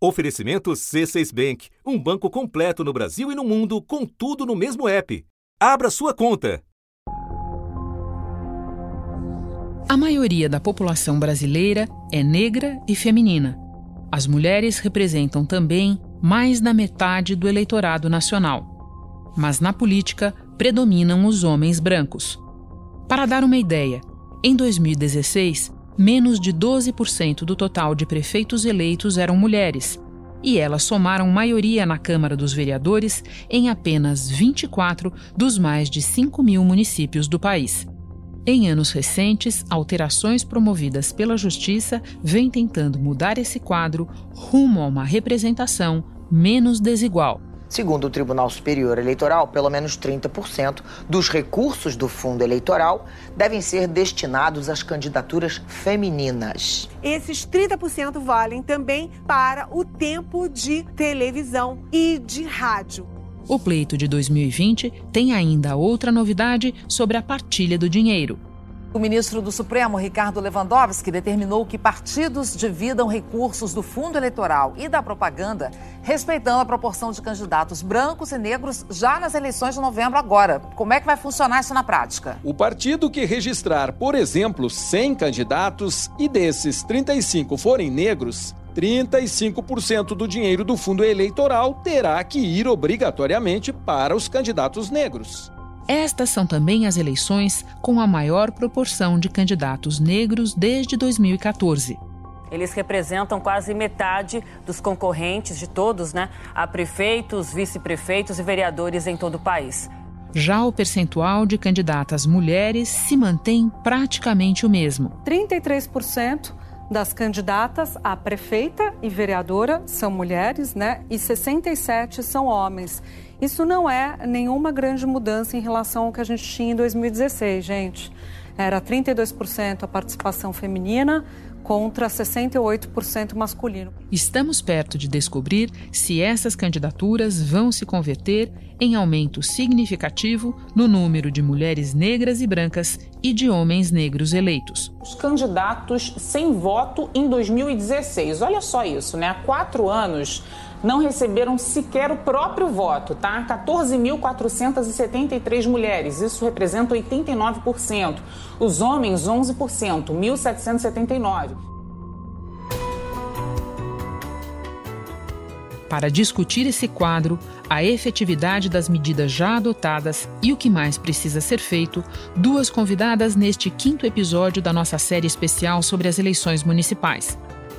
Oferecimento C6 Bank, um banco completo no Brasil e no mundo, com tudo no mesmo app. Abra sua conta. A maioria da população brasileira é negra e feminina. As mulheres representam também mais da metade do eleitorado nacional. Mas na política predominam os homens brancos. Para dar uma ideia, em 2016, menos de 12% do total de prefeitos eleitos eram mulheres, e elas somaram maioria na Câmara dos Vereadores em apenas 24 dos mais de 5 mil municípios do país. Em anos recentes, alterações promovidas pela Justiça vêm tentando mudar esse quadro rumo a uma representação menos desigual. Segundo o Tribunal Superior Eleitoral, pelo menos 30% dos recursos do fundo eleitoral devem ser destinados às candidaturas femininas. Esses 30% valem também para o tempo de televisão e de rádio. O pleito de 2020 tem ainda outra novidade sobre a partilha do dinheiro. O ministro do Supremo, Ricardo Lewandowski, determinou que partidos dividam recursos do fundo eleitoral e da propaganda, respeitando a proporção de candidatos brancos e negros já nas eleições de novembro agora. Como é que vai funcionar isso na prática? O partido que registrar, por exemplo, 100 candidatos e desses 35 forem negros, 35% do dinheiro do fundo eleitoral terá que ir obrigatoriamente para os candidatos negros. Estas são também as eleições com a maior proporção de candidatos negros desde 2014. Eles representam quase metade dos concorrentes de todos, né, a prefeitos, vice-prefeitos e vereadores em todo o país. Já o percentual de candidatas mulheres se mantém praticamente o mesmo. 33% das candidatas a prefeita e vereadora são mulheres, né? E 67 são homens. Isso não é nenhuma grande mudança em relação ao que a gente tinha em 2016, gente. Era 32% a participação feminina contra 68% masculino. Estamos perto de descobrir se essas candidaturas vão se converter em aumento significativo no número de mulheres negras e brancas e de homens negros eleitos. Os candidatos sem voto em 2016. Olha só isso, né? Há quatro anos não receberam sequer o próprio voto, tá? 14.473 mulheres, isso representa 89%. Os homens, 11%, 1.779. Para discutir esse quadro, a efetividade das medidas já adotadas e o que mais precisa ser feito, duas convidadas neste quinto episódio da nossa série especial sobre as eleições municipais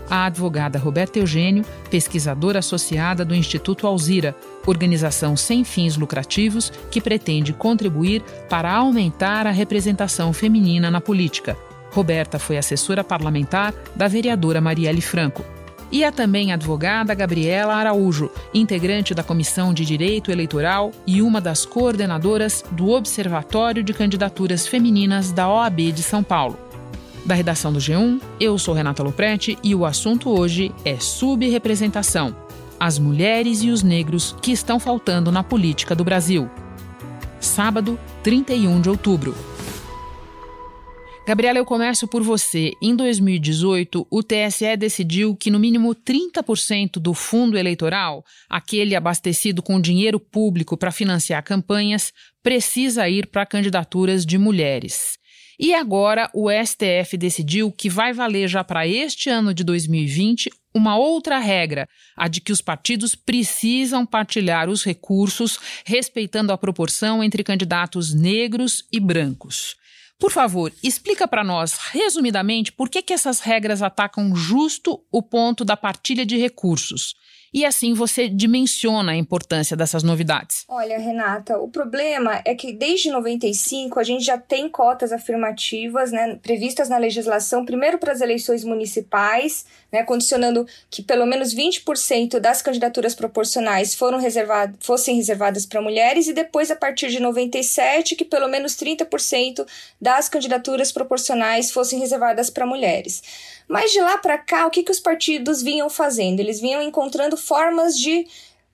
a advogada Roberta Eugênio, pesquisadora associada do Instituto Alzira, organização sem fins lucrativos que pretende contribuir para aumentar a representação feminina na política. Roberta foi assessora parlamentar da vereadora Marielle Franco. E a também advogada Gabriela Araújo, integrante da Comissão de Direito Eleitoral e uma das coordenadoras do Observatório de Candidaturas Femininas da OAB de São Paulo. Da redação do G1, eu sou Renata Loprete e o assunto hoje é subrepresentação. As mulheres e os negros que estão faltando na política do Brasil. Sábado, 31 de outubro. Gabriela, eu começo por você. Em 2018, o TSE decidiu que no mínimo 30% do fundo eleitoral, aquele abastecido com dinheiro público para financiar campanhas, precisa ir para candidaturas de mulheres. E agora o STF decidiu que vai valer já para este ano de 2020 uma outra regra, a de que os partidos precisam partilhar os recursos respeitando a proporção entre candidatos negros e brancos. Por favor, explica para nós, resumidamente, por que, que essas regras atacam justo o ponto da partilha de recursos e assim você dimensiona a importância dessas novidades. Olha, Renata, o problema é que desde 95 a gente já tem cotas afirmativas né, previstas na legislação, primeiro para as eleições municipais, né, condicionando que pelo menos 20% das candidaturas proporcionais foram reservado, fossem reservadas para mulheres, e depois, a partir de 97, que pelo menos 30% das candidaturas proporcionais fossem reservadas para mulheres. Mas de lá para cá, o que, que os partidos vinham fazendo? Eles vinham encontrando formas de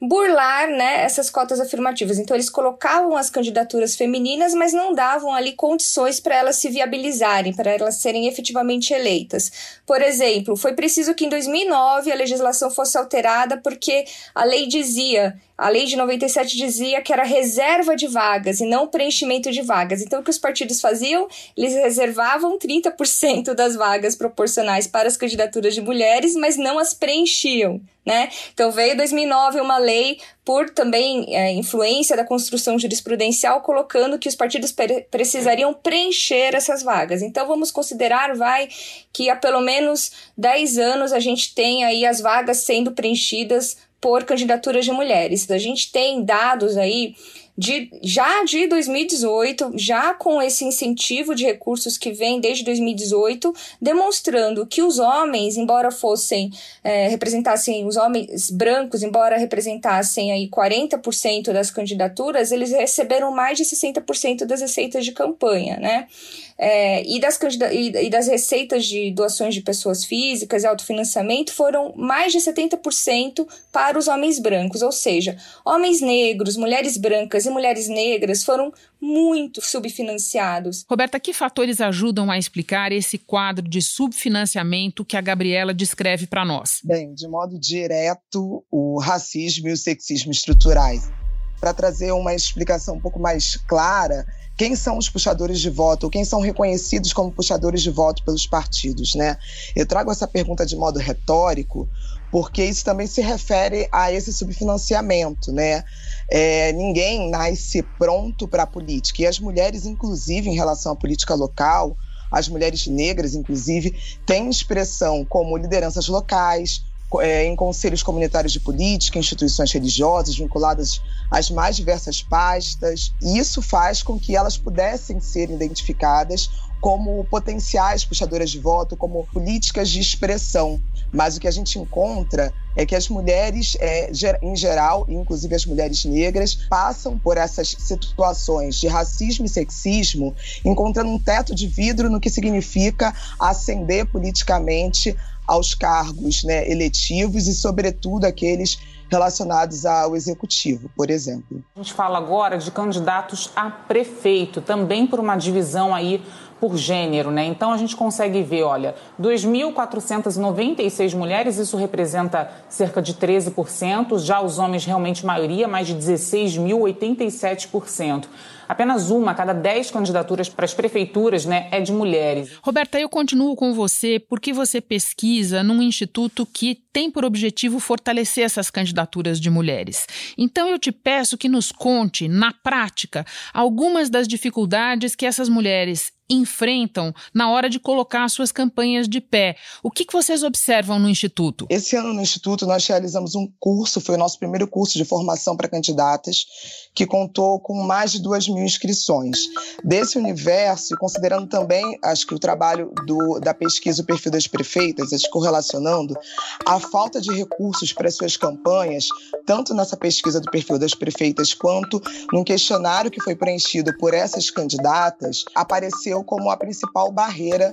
burlar né, essas cotas afirmativas. Então, eles colocavam as candidaturas femininas, mas não davam ali condições para elas se viabilizarem, para elas serem efetivamente eleitas. Por exemplo, foi preciso que em 2009 a legislação fosse alterada porque a lei dizia a lei de 97 dizia que era reserva de vagas e não preenchimento de vagas. Então, o que os partidos faziam? Eles reservavam 30% das vagas proporcionais para as candidaturas de mulheres, mas não as preenchiam. Né? Então veio em 2009 uma lei por também é, influência da construção jurisprudencial colocando que os partidos precisariam preencher essas vagas. Então vamos considerar, vai, que há pelo menos 10 anos a gente tem aí as vagas sendo preenchidas por candidaturas de mulheres. A gente tem dados aí de, já de 2018, já com esse incentivo de recursos que vem desde 2018, demonstrando que os homens, embora fossem, é, representassem, os homens brancos, embora representassem aí 40% das candidaturas, eles receberam mais de 60% das receitas de campanha, né? É, e, das, e, das receitas de doações de pessoas físicas e autofinanciamento foram mais de 70% para os homens brancos, ou seja, homens negros, mulheres brancas e mulheres negras foram muito subfinanciados. Roberta, que fatores ajudam a explicar esse quadro de subfinanciamento que a Gabriela descreve para nós? Bem, de modo direto, o racismo e o sexismo estruturais. Para trazer uma explicação um pouco mais clara, quem são os puxadores de voto, ou quem são reconhecidos como puxadores de voto pelos partidos, né? Eu trago essa pergunta de modo retórico, porque isso também se refere a esse subfinanciamento, né? É, ninguém nasce pronto para a política, e as mulheres, inclusive, em relação à política local, as mulheres negras, inclusive, têm expressão como lideranças locais, é, em conselhos comunitários de política, instituições religiosas vinculadas às mais diversas pastas. Isso faz com que elas pudessem ser identificadas como potenciais puxadoras de voto, como políticas de expressão. Mas o que a gente encontra é que as mulheres, é, em geral, inclusive as mulheres negras, passam por essas situações de racismo e sexismo, encontrando um teto de vidro no que significa ascender politicamente aos cargos né, eletivos e, sobretudo, aqueles relacionados ao executivo, por exemplo. A gente fala agora de candidatos a prefeito, também por uma divisão aí por gênero, né? Então a gente consegue ver, olha, 2.496 mulheres, isso representa cerca de 13%, já os homens realmente maioria, mais de 16.087%. Apenas uma a cada 10 candidaturas para as prefeituras né, é de mulheres. Roberta, eu continuo com você porque você pesquisa num instituto que tem por objetivo fortalecer essas candidaturas de mulheres. Então eu te peço que nos conte, na prática, algumas das dificuldades que essas mulheres enfrentam na hora de colocar suas campanhas de pé. O que, que vocês observam no Instituto? Esse ano no Instituto nós realizamos um curso, foi o nosso primeiro curso de formação para candidatas, que contou com mais de duas mil inscrições. Desse universo, considerando também, acho que o trabalho do, da pesquisa O Perfil das Prefeitas, acho correlacionando, a falta de recursos para suas campanhas, tanto nessa pesquisa do perfil das prefeitas, quanto num questionário que foi preenchido por essas candidatas, apareceu como a principal barreira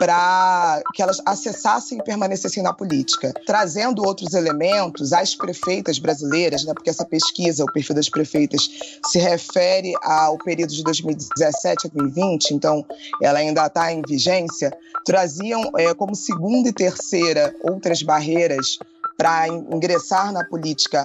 para que elas acessassem e permanecessem na política, trazendo outros elementos às prefeitas brasileiras, né, porque essa pesquisa, o perfil das prefeitas, se refere ao período de 2017 a 2020, então ela ainda está em vigência, traziam é, como segunda e terceira outras barreiras para ingressar na política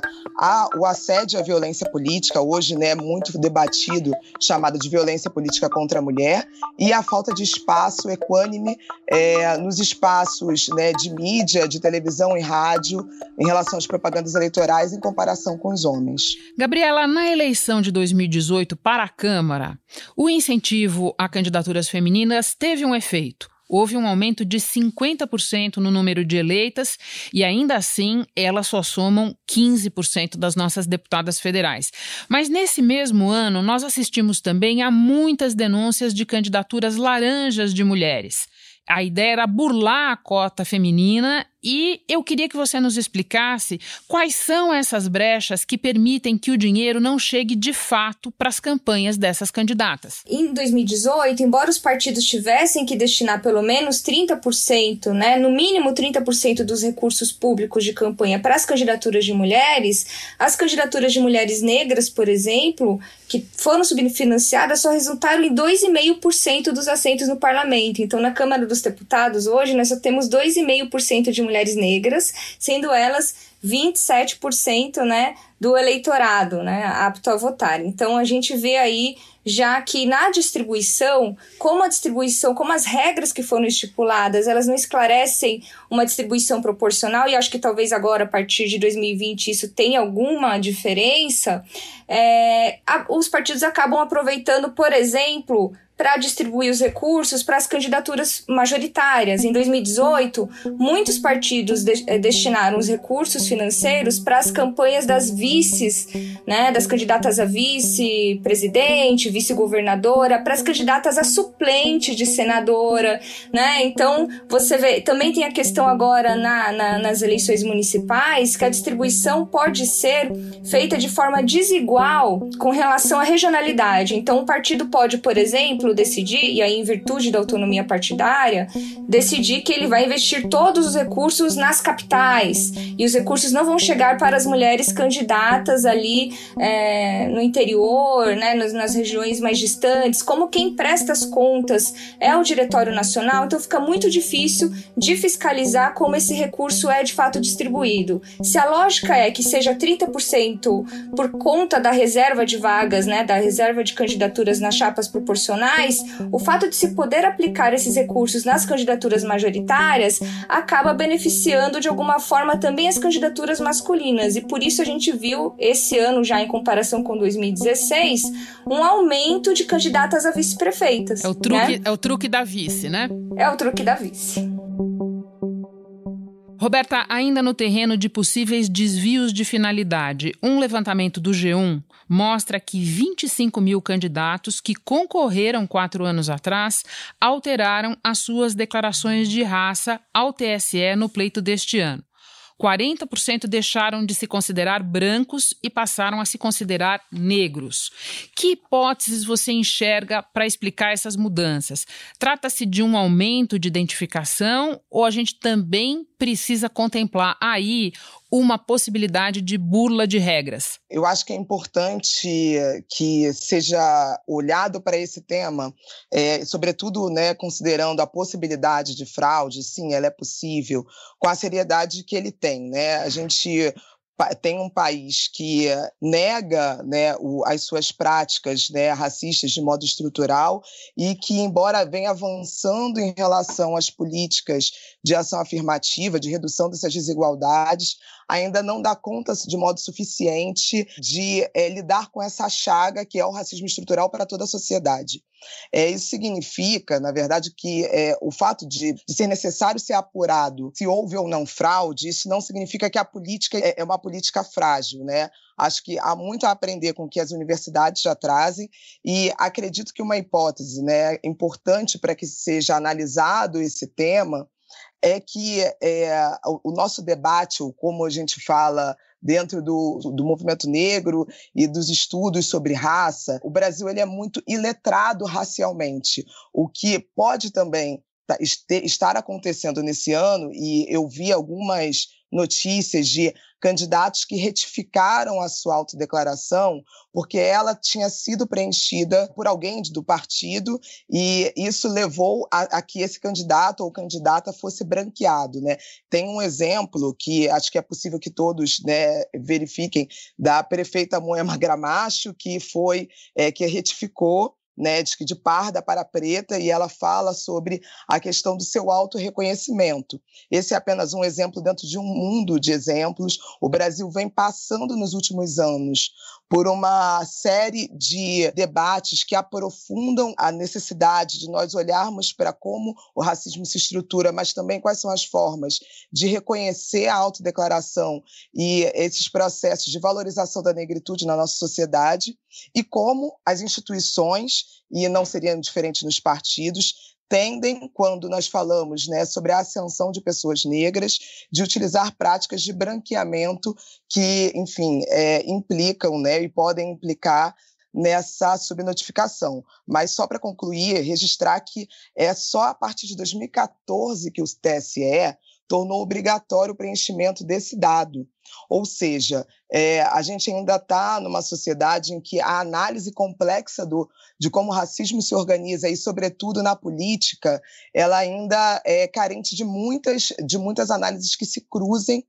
o assédio à violência política, hoje né, muito debatido, chamado de violência política contra a mulher, e a falta de espaço equânime é, nos espaços né, de mídia, de televisão e rádio, em relação às propagandas eleitorais, em comparação com os homens. Gabriela, na eleição de 2018 para a Câmara, o incentivo a candidaturas femininas teve um efeito. Houve um aumento de 50% no número de eleitas e ainda assim elas só somam 15% das nossas deputadas federais. Mas nesse mesmo ano, nós assistimos também a muitas denúncias de candidaturas laranjas de mulheres. A ideia era burlar a cota feminina E eu queria que você nos explicasse quais são essas brechas que permitem que o dinheiro não chegue de fato para as campanhas dessas candidatas. Em 2018, embora os partidos tivessem que destinar pelo menos 30%, né, no mínimo 30% dos recursos públicos de campanha para as candidaturas de mulheres, as candidaturas de mulheres negras, por exemplo, que foram subfinanciadas só resultaram em 2,5% dos assentos no parlamento. Então, na Câmara dos Deputados, hoje, nós só temos 2,5% de mulheres negras, sendo elas 27% né, do eleitorado né, apto a votar. Então, a gente vê aí já que na distribuição, como a distribuição, como as regras que foram estipuladas, elas não esclarecem uma distribuição proporcional, e acho que talvez agora, a partir de 2020, isso tenha alguma diferença, é, a, os partidos acabam aproveitando, por exemplo, para distribuir os recursos para as candidaturas majoritárias. Em 2018, muitos partidos de, eh, destinaram os recursos financeiros para as campanhas das vices, né, das candidatas a vice-presidente, vice-governadora, para as candidatas a suplente de senadora, né? Então, você vê, também tem a questão agora na, na, nas eleições municipais que a distribuição pode ser feita de forma desigual com relação à regionalidade. Então, o partido pode, por exemplo, exemplo, decidir, e aí em virtude da autonomia partidária, decidir que ele vai investir todos os recursos nas capitais e os recursos não vão chegar para as mulheres candidatas ali é, no interior, né, nas, nas regiões mais distantes. Como quem presta as contas é o Diretório Nacional, então fica muito difícil de fiscalizar como esse recurso é de fato distribuído. Se a lógica é que seja 30% por conta da reserva de vagas, né, da reserva de candidaturas nas chapas proporcionais, o fato de se poder aplicar esses recursos nas candidaturas majoritárias acaba beneficiando de alguma forma também as candidaturas masculinas. E por isso a gente viu esse ano, já em comparação com 2016, um aumento de candidatas a vice-prefeitas. É o truque, né? é o truque da vice, né? É o truque da vice. Roberta, ainda no terreno de possíveis desvios de finalidade, um levantamento do G1 mostra que 25 mil candidatos que concorreram quatro anos atrás alteraram as suas declarações de raça ao TSE no pleito deste ano. 40% deixaram de se considerar brancos e passaram a se considerar negros. Que hipóteses você enxerga para explicar essas mudanças? Trata-se de um aumento de identificação ou a gente também precisa contemplar aí uma possibilidade de burla de regras? Eu acho que é importante que seja olhado para esse tema, é, sobretudo né, considerando a possibilidade de fraude, sim, ela é possível, com a seriedade que ele tem. Né? A gente tem um país que nega né, o, as suas práticas né, racistas de modo estrutural e que, embora venha avançando em relação às políticas de ação afirmativa, de redução dessas desigualdades, ainda não dá conta de modo suficiente de é, lidar com essa chaga que é o racismo estrutural para toda a sociedade. É, isso significa, na verdade, que é, o fato de, de, ser necessário ser apurado se houve ou não fraude, isso não significa que a política é, é uma política frágil, né? Acho que há muito a aprender com o que as universidades já trazem e acredito que uma hipótese né, importante para que seja analisado esse tema é que é, o nosso debate, como a gente fala dentro do, do movimento negro e dos estudos sobre raça, o Brasil ele é muito iletrado racialmente, o que pode também Tá, estar acontecendo nesse ano, e eu vi algumas notícias de candidatos que retificaram a sua autodeclaração porque ela tinha sido preenchida por alguém do partido e isso levou a, a, que esse candidato ou candidata fosse branqueado. Né? Tem um exemplo que acho que é possível que todos né, verifiquem da prefeita Moema Gramacho, que foi é, que retificou né, de, de parda para preta, e ela fala sobre a questão do seu auto-reconhecimento. Esse é apenas um exemplo dentro de um mundo de exemplos. O Brasil vem passando nos últimos anos por uma série de debates que aprofundam a necessidade de nós olharmos para como o racismo se estrutura, mas também quais são as formas de reconhecer a autodeclaração e esses processos de valorização da negritude na nossa sociedade, e como as instituições, e não seriam diferentes nos partidos, tendem, quando nós falamos né, sobre a ascensão de pessoas negras, de utilizar práticas de branqueamento que, enfim, é, implicam né, e podem implicar nessa subnotificação. Mas só para concluir, registrar que é só a partir de 2014 que o TSE tornou obrigatório o preenchimento desse dado. Ou seja, é, a gente ainda está numa sociedade em que a análise complexa do, de como o racismo se organiza, e sobretudo na política, ela ainda é carente de muitas, de muitas análises que se cruzem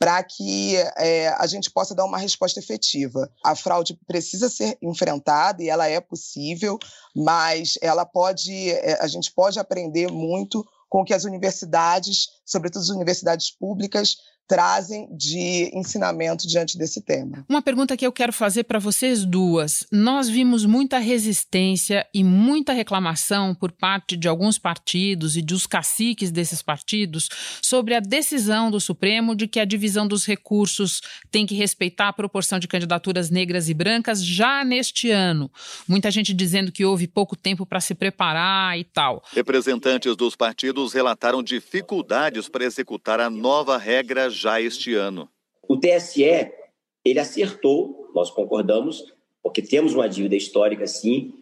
para que é, a gente possa dar uma resposta efetiva. A fraude precisa ser enfrentada e ela é possível, mas ela pode, é, a gente pode aprender muito com que as universidades, sobretudo as universidades públicas, trazem de ensinamento diante desse tema. Uma pergunta que eu quero fazer para vocês duas. Nós vimos muita resistência e muita reclamação por parte de alguns partidos e dos caciques desses partidos sobre a decisão do Supremo de que a divisão dos recursos tem que respeitar a proporção de candidaturas negras e brancas já neste ano. Muita gente dizendo que houve pouco tempo para se preparar e tal. Representantes dos partidos relataram dificuldades para executar a nova regra já este ano. O TSE, ele acertou, nós concordamos, porque temos uma dívida histórica, sim,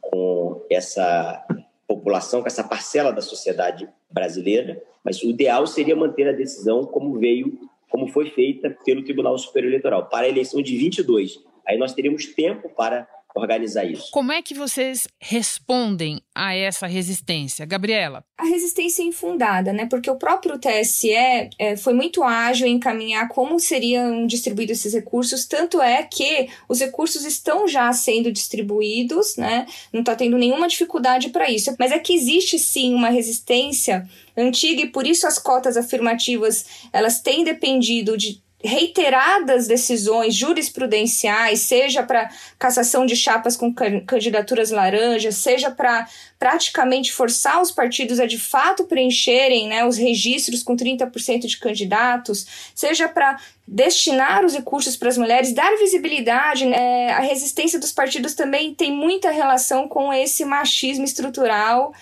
com essa população, com essa parcela da sociedade brasileira, mas o ideal seria manter a decisão como veio, como foi feita pelo Tribunal Superior Eleitoral, para a eleição de 22. Aí nós teríamos tempo para organizar isso. Como é que vocês respondem a essa resistência, Gabriela? A resistência é infundada, né? Porque o próprio TSE é, foi muito ágil em encaminhar como seriam distribuídos esses recursos, tanto é que os recursos estão já sendo distribuídos, né? Não está tendo nenhuma dificuldade para isso. Mas é que existe sim uma resistência antiga e por isso as cotas afirmativas elas têm dependido de reiteradas decisões jurisprudenciais, seja para cassação de chapas com candidaturas laranjas, seja para praticamente forçar os partidos a de fato preencherem né, os registros com 30% de candidatos, seja para destinar os recursos para as mulheres, dar visibilidade. Né? A resistência dos partidos também tem muita relação com esse machismo estrutural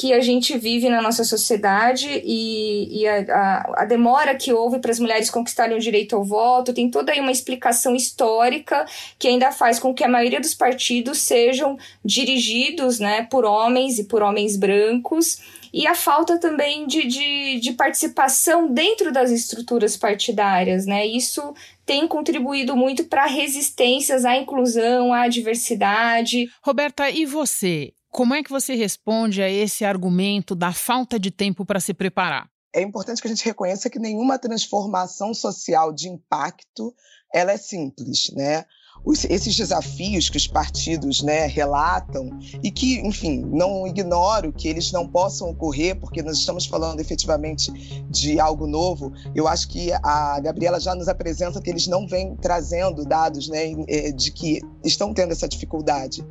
que a gente vive na nossa sociedade e, e a, a, a, demora que houve para as mulheres conquistarem o direito ao voto, tem toda aí uma explicação histórica que ainda faz com que a maioria dos partidos sejam dirigidos né, por homens e por homens brancos e a falta também de, de, de, participação dentro das estruturas partidárias, né? Isso tem contribuído muito para resistências à inclusão, à diversidade. Roberta, e você? Como é que você responde a esse argumento da falta de tempo para se preparar? É importante que a gente reconheça que nenhuma transformação social de impacto ela é simples, né? Os, esses desafios que os partidos né, relatam e que, enfim, não ignoro que eles não possam ocorrer, porque nós estamos falando efetivamente de algo novo. Eu acho que a Gabriela já nos apresenta que eles não vêm trazendo dados né, é, de que estão tendo essa dificuldade.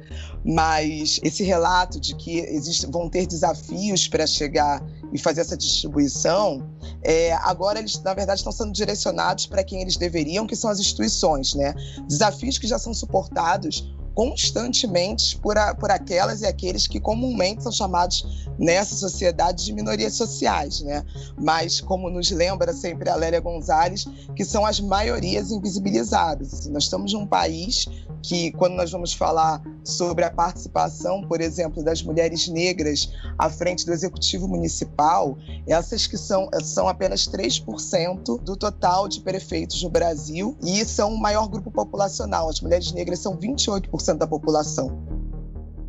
Mas esse relato de que existe, vão ter desafios para chegar e fazer essa distribuição, é, agora eles, na verdade, estão sendo direcionados para quem eles deveriam, que são as instituições. Né? Desafios que já são suportados constantemente por, a, por aquelas e aqueles que comumente são chamados nessa sociedade de minorias sociais, né? Mas como nos lembra sempre a Lélia Gonzalez, que são as maiorias invisibilizadas. Assim, nós estamos num país que, quando nós vamos falar sobre a participação, por exemplo, das mulheres negras à frente do executivo municipal, essas que são, são apenas 3% do total de prefeitos no Brasil e são o maior grupo populacional. As mulheres negras são 28% da população.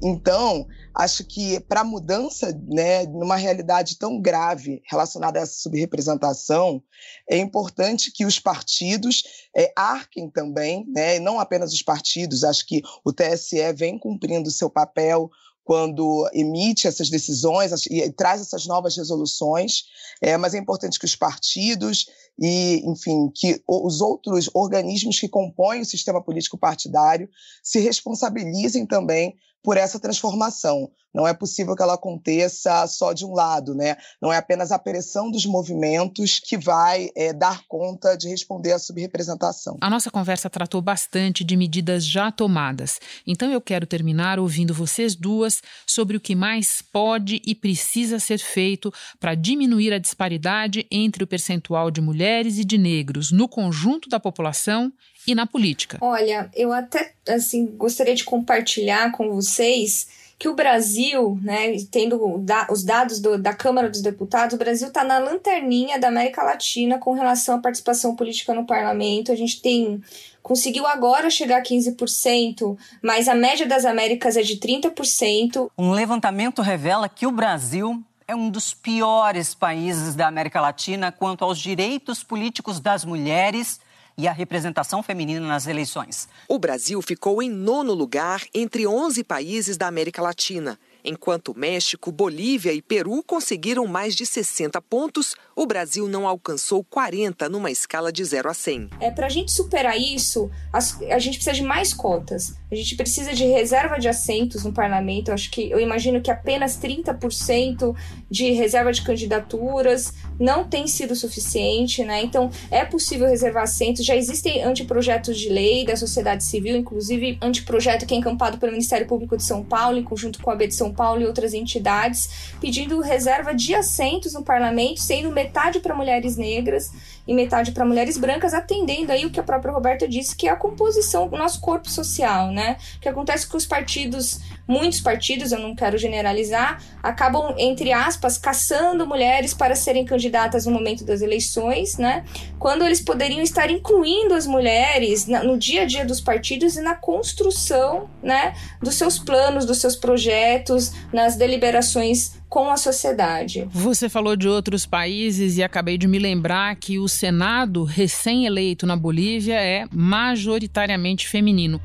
Então, acho que para a mudança, né, numa realidade tão grave relacionada a essa subrepresentação, é importante que os partidos é, arquem também, né, não apenas os partidos, acho que o TSE vem cumprindo seu papel quando emite essas decisões e traz essas novas resoluções, é, mas é importante que os partidos e, enfim, que os outros organismos que compõem o sistema político partidário se responsabilizem também por essa transformação. Não é possível que ela aconteça só de um lado, né? Não é apenas a pressão dos movimentos que vai é, dar conta de responder à subrepresentação. A nossa conversa tratou bastante de medidas já tomadas. Então eu quero terminar ouvindo vocês duas sobre o que mais pode e precisa ser feito para diminuir a disparidade entre o percentual de mulheres e de negros no conjunto da população e na política. Olha, eu até assim gostaria de compartilhar com vocês que o Brasil, né, tendo os dados do, da Câmara dos Deputados, o Brasil está na lanterninha da América Latina com relação à participação política no parlamento. A gente tem conseguiu agora chegar a 15%, mas a média das Américas é de 30%. Um levantamento revela que o Brasil é um dos piores países da América Latina quanto aos direitos políticos das mulheres e a representação feminina nas eleições. O Brasil ficou em nono lugar entre 11 países da América Latina. Enquanto México, Bolívia e Peru conseguiram mais de 60 pontos, o Brasil não alcançou 40 numa escala de 0 a 100. É, Para a gente superar isso, a, gente precisa de mais cotas. A gente precisa de reserva de assentos no parlamento. Eu acho que eu imagino que apenas 30% de reserva de candidaturas não tem sido suficiente, né? Então é possível reservar assentos. Já existem anteprojetos de lei da sociedade civil, inclusive anteprojeto que é encampado pelo Ministério Público de São Paulo, em conjunto com a B de São Paulo e outras entidades, pedindo reserva de assentos no parlamento, sendo metade para mulheres negras e metade para mulheres brancas, atendendo aí o que a própria Roberta disse, que é a composição do nosso corpo social, né? O que acontece com os partidos, muitos partidos, eu não quero generalizar, acabam, entre aspas, caçando mulheres para serem candidatas no momento das eleições, né? Quando eles poderiam estar incluindo as mulheres no dia a dia dos partidos e na construção, né, dos seus planos, dos seus projetos, nas deliberações com a sociedade. Você falou de outros países e acabei de me lembrar que o Senado recém-eleito na Bolívia é majoritariamente feminino.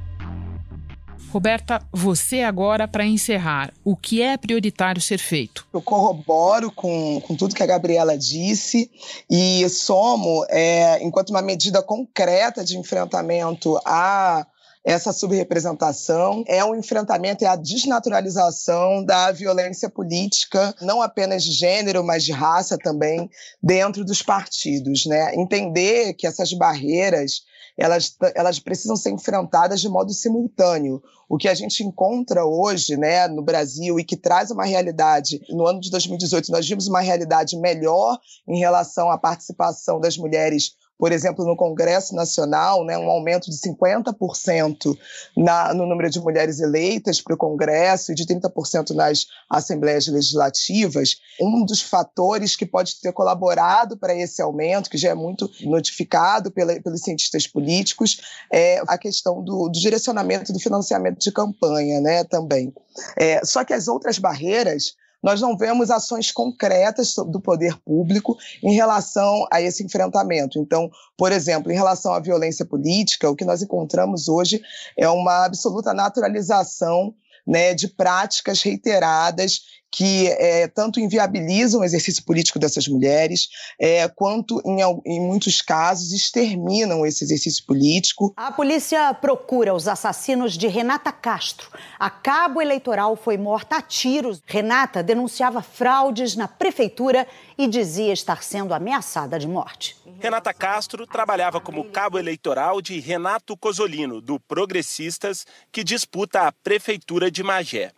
Roberta, você agora para encerrar, o que é prioritário ser feito? Eu corroboro com, com tudo que a Gabriela disse e somo, é, enquanto uma medida concreta de enfrentamento a essa subrepresentação, é o um enfrentamento é a desnaturalização da violência política, não apenas de gênero, mas de raça também, dentro dos partidos. Né? Entender que essas barreiras elas, elas precisam ser enfrentadas de modo simultâneo. O que a gente encontra hoje né, no Brasil e que traz uma realidade, no ano de 2018, nós vimos uma realidade melhor em relação à participação das mulheres por exemplo, no Congresso Nacional, né, um aumento de 50% na, no número de mulheres eleitas para o Congresso e de 30% nas assembleias legislativas. Um dos fatores que pode ter colaborado para esse aumento, que já é muito notificado pela, pelos cientistas políticos, é a questão do, do direcionamento do financiamento de campanha né, também. É, só que as outras barreiras nós não vemos ações concretas do poder público em relação a esse enfrentamento. Então, por exemplo, em relação à violência política, o que nós encontramos hoje é uma absoluta naturalização né, de práticas reiteradas que é, tanto inviabilizam o exercício político dessas mulheres, é, quanto, em, em, muitos casos, exterminam esse exercício político. A polícia procura os assassinos de Renata Castro. A cabo eleitoral foi morta a tiros. Renata denunciava fraudes na prefeitura e dizia estar sendo ameaçada de morte. Renata Castro trabalhava como cabo eleitoral de Renato Cosolino, do Progressistas, que disputa a prefeitura de Magé.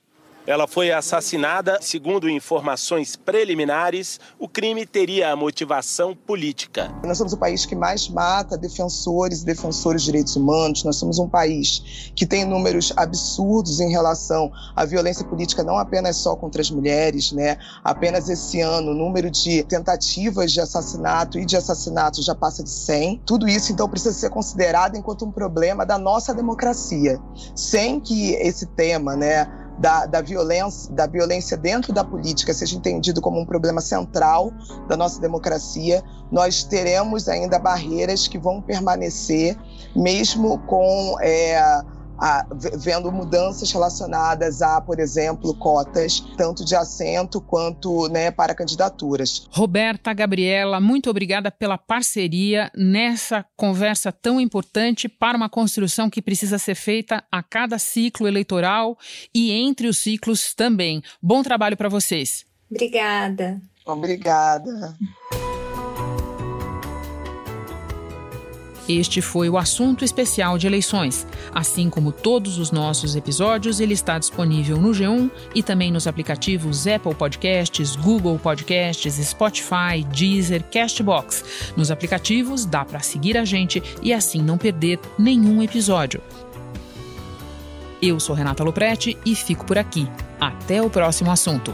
Ela foi assassinada. Segundo informações preliminares, o crime teria a motivação política. Nós somos o país que mais mata defensores e defensores de direitos humanos. Nós somos um país que tem números absurdos em relação à violência política, não apenas só contra as mulheres, né? Apenas esse ano, o número de tentativas de assassinato e de assassinato já passa de 100. Tudo isso, então, precisa ser considerado enquanto um problema da nossa democracia, sem que esse tema, né? Da, da, violência, da violência dentro da política seja entendido como um problema central da nossa democracia, nós teremos ainda barreiras que vão permanecer, mesmo com é, a, vendo mudanças relacionadas a, por exemplo, cotas, tanto de assento quanto né, para candidaturas. Roberta, Gabriela, muito obrigada pela parceria nessa conversa tão importante para uma construção que precisa ser feita a cada ciclo eleitoral e entre os ciclos também. Bom trabalho para vocês. Obrigada. Obrigada. Este foi o assunto especial de eleições. Assim como todos os nossos episódios, ele está disponível no G1 e também nos aplicativos Apple Podcasts, Google Podcasts, Spotify, Deezer, Castbox. Nos aplicativos dá para seguir a gente e assim não perder nenhum episódio. Eu sou Renata Loprete e fico por aqui. Até o próximo assunto.